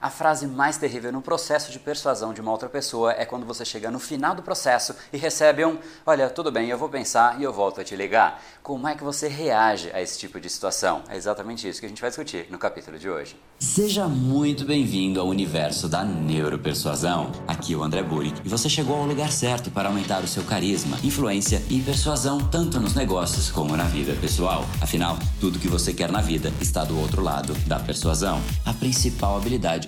A frase mais terrível no processo de persuasão de uma outra pessoa é quando você chega no final do processo e recebe um: Olha, tudo bem, eu vou pensar e eu volto a te ligar. Como é que você reage a esse tipo de situação? É exatamente isso que a gente vai discutir no capítulo de hoje. Seja muito bem-vindo ao universo da neuropersuasão. Aqui é o André Buri e você chegou ao lugar certo para aumentar o seu carisma, influência e persuasão tanto nos negócios como na vida pessoal. Afinal, tudo que você quer na vida está do outro lado da persuasão. A principal habilidade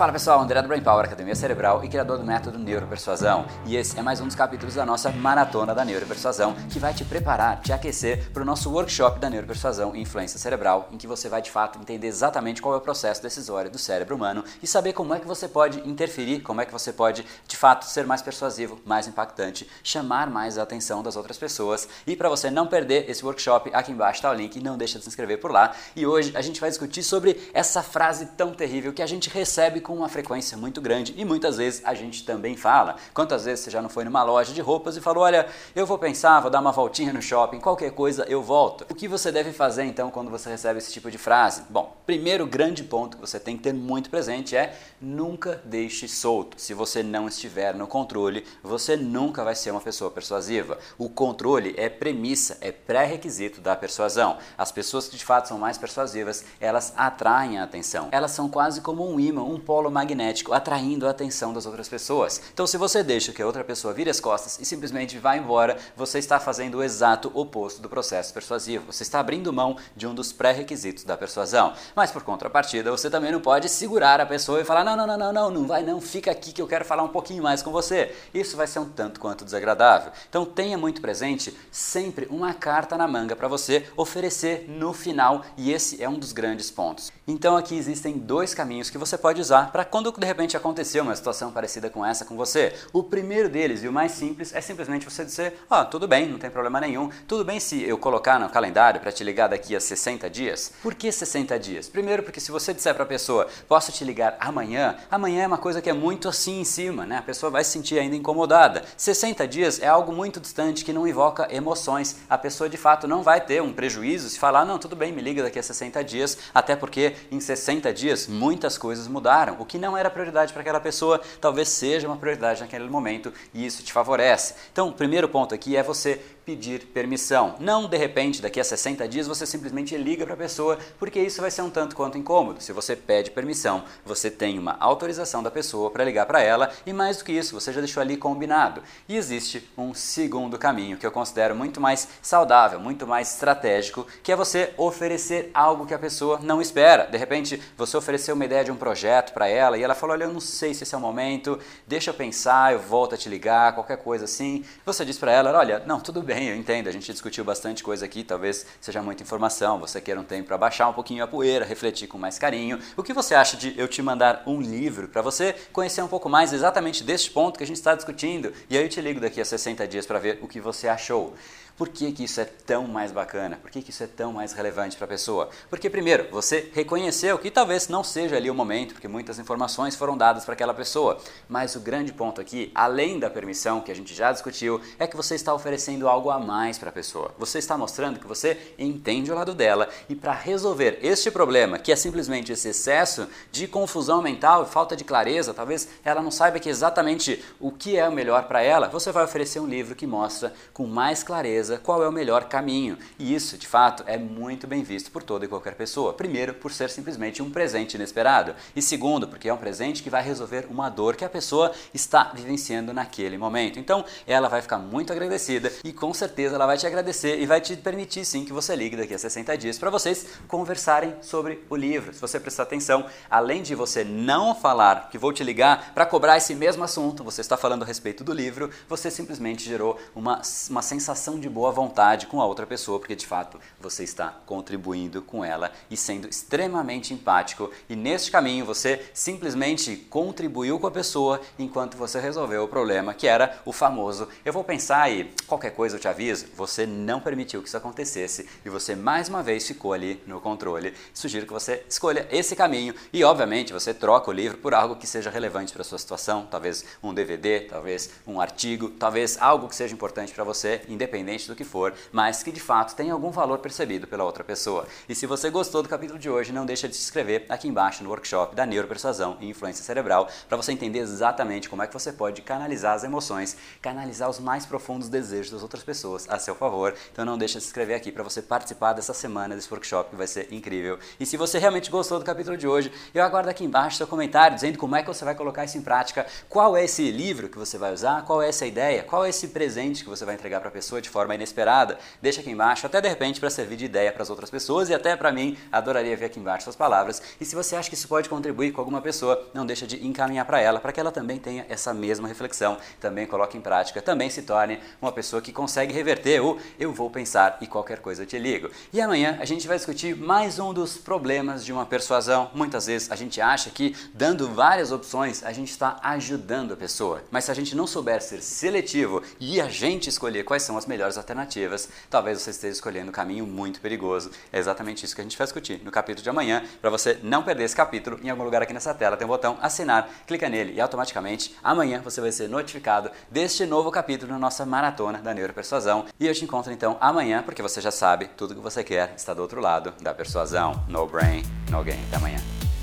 Fala pessoal, André do Brain Power, Academia Cerebral e criador do método Neuropersuasão. E esse é mais um dos capítulos da nossa maratona da Neuropersuasão, que vai te preparar, te aquecer para o nosso workshop da Neuropersuasão e Influência Cerebral, em que você vai de fato entender exatamente qual é o processo decisório do cérebro humano e saber como é que você pode interferir, como é que você pode de fato ser mais persuasivo, mais impactante, chamar mais a atenção das outras pessoas. E para você não perder esse workshop, aqui embaixo está o link, não deixa de se inscrever por lá. E hoje a gente vai discutir sobre essa frase tão terrível que a gente recebe com uma frequência muito grande e muitas vezes a gente também fala. Quantas vezes você já não foi numa loja de roupas e falou: Olha, eu vou pensar, vou dar uma voltinha no shopping, qualquer coisa eu volto. O que você deve fazer então quando você recebe esse tipo de frase? Bom, primeiro grande ponto que você tem que ter muito presente é nunca deixe solto. Se você não estiver no controle, você nunca vai ser uma pessoa persuasiva. O controle é premissa, é pré-requisito da persuasão. As pessoas que de fato são mais persuasivas, elas atraem a atenção. Elas são quase como um imã, um polo polo magnético atraindo a atenção das outras pessoas. Então, se você deixa que a outra pessoa vire as costas e simplesmente vá embora, você está fazendo o exato oposto do processo persuasivo. Você está abrindo mão de um dos pré-requisitos da persuasão. Mas, por contrapartida, você também não pode segurar a pessoa e falar: não, não, não, não, não, não vai não, fica aqui que eu quero falar um pouquinho mais com você. Isso vai ser um tanto quanto desagradável. Então, tenha muito presente sempre uma carta na manga para você oferecer no final, e esse é um dos grandes pontos. Então, aqui existem dois caminhos que você pode usar para quando de repente acontecer uma situação parecida com essa com você. O primeiro deles e o mais simples é simplesmente você dizer: "Ó, oh, tudo bem, não tem problema nenhum. Tudo bem se eu colocar no calendário para te ligar daqui a 60 dias?". Por que 60 dias? Primeiro, porque se você disser para a pessoa: "Posso te ligar amanhã?", amanhã é uma coisa que é muito assim em cima, né? A pessoa vai se sentir ainda incomodada. 60 dias é algo muito distante que não invoca emoções. A pessoa de fato não vai ter um prejuízo se falar: "Não, tudo bem, me liga daqui a 60 dias", até porque em 60 dias muitas coisas mudaram o que não era prioridade para aquela pessoa, talvez seja uma prioridade naquele momento e isso te favorece. Então, o primeiro ponto aqui é você pedir permissão. Não de repente, daqui a 60 dias, você simplesmente liga para a pessoa, porque isso vai ser um tanto quanto incômodo. Se você pede permissão, você tem uma autorização da pessoa para ligar para ela e mais do que isso, você já deixou ali combinado. E existe um segundo caminho que eu considero muito mais saudável, muito mais estratégico, que é você oferecer algo que a pessoa não espera. De repente, você ofereceu uma ideia de um projeto para ela e ela falou: Olha, eu não sei se esse é o momento, deixa eu pensar, eu volto a te ligar, qualquer coisa assim. Você diz para ela: Olha, não, tudo bem, eu entendo, a gente discutiu bastante coisa aqui, talvez seja muita informação, você queira um tempo para baixar um pouquinho a poeira, refletir com mais carinho. O que você acha de eu te mandar um livro para você conhecer um pouco mais exatamente deste ponto que a gente está discutindo? E aí eu te ligo daqui a 60 dias para ver o que você achou. Por que, que isso é tão mais bacana? Por que, que isso é tão mais relevante para a pessoa? Porque, primeiro, você reconheceu que talvez não seja ali o momento, porque muitas informações foram dadas para aquela pessoa. Mas o grande ponto aqui, além da permissão que a gente já discutiu, é que você está oferecendo algo a mais para a pessoa. Você está mostrando que você entende o lado dela e para resolver este problema, que é simplesmente esse excesso de confusão mental, falta de clareza, talvez ela não saiba que exatamente o que é o melhor para ela, você vai oferecer um livro que mostra com mais clareza qual é o melhor caminho. E isso, de fato, é muito bem visto por toda e qualquer pessoa. Primeiro, por ser simplesmente um presente inesperado. E segundo, porque é um presente que vai resolver uma dor que a pessoa está vivenciando naquele momento. Então, ela vai ficar muito agradecida e com certeza ela vai te agradecer e vai te permitir sim que você ligue daqui a 60 dias para vocês conversarem sobre o livro. Se você prestar atenção, além de você não falar que vou te ligar para cobrar esse mesmo assunto, você está falando a respeito do livro, você simplesmente gerou uma, uma sensação de boa vontade com a outra pessoa, porque de fato você está contribuindo com ela e sendo extremamente empático. E neste caminho você simplesmente contribuiu com a pessoa enquanto você resolveu o problema, que era o famoso eu vou pensar e qualquer coisa eu te aviso. Você não permitiu que isso acontecesse e você mais uma vez ficou ali no controle. Sugiro que você escolha esse caminho e, obviamente, você troca o livro por algo que seja relevante para a sua situação, talvez um DVD, talvez um artigo, talvez algo que seja importante para você, independente do que for, mas que de fato tenha algum valor percebido pela outra pessoa. E se você gostou do capítulo de hoje, não deixa de se inscrever aqui embaixo no workshop da neuropersuasão e influência cerebral para você entender exatamente como é que você pode canalizar as emoções, canalizar os mais profundos desejos das outras pessoas a seu favor. Então não deixa de se inscrever aqui para você participar dessa semana desse workshop que vai ser incrível. E se você realmente gostou do capítulo de hoje, eu aguardo aqui embaixo seu comentário dizendo como é que você vai colocar isso em prática, qual é esse livro que você vai usar, qual é essa ideia, qual é esse presente que você vai entregar para a pessoa de forma inesperada. Deixa aqui embaixo, até de repente para servir de ideia para as outras pessoas e até para mim, adoraria ver aqui embaixo suas palavras. E se você acha que isso pode contribuir com alguma pessoa, não deixa de encaminhar para ela, para que ela também tenha essa mesma reflexão, também coloque em prática, também se torne uma pessoa que consegue reverter o eu vou pensar e qualquer coisa eu te ligo. E amanhã a gente vai discutir mais um dos problemas de uma persuasão. Muitas vezes a gente acha que dando várias opções a gente está ajudando a pessoa, mas se a gente não souber ser seletivo e a gente escolher quais são as melhores alternativas, talvez você esteja escolhendo um caminho muito perigoso. É exatamente isso que a gente vai discutir no capítulo de amanhã. Para você não perder esse capítulo, em algum lugar aqui nessa tela tem um botão assinar, clica nele e automaticamente amanhã você vai ser notificado deste novo capítulo na nossa maratona da neuropersuasão. E eu te encontro então amanhã, porque você já sabe, tudo que você quer está do outro lado da persuasão. No brain, no gain. Até amanhã.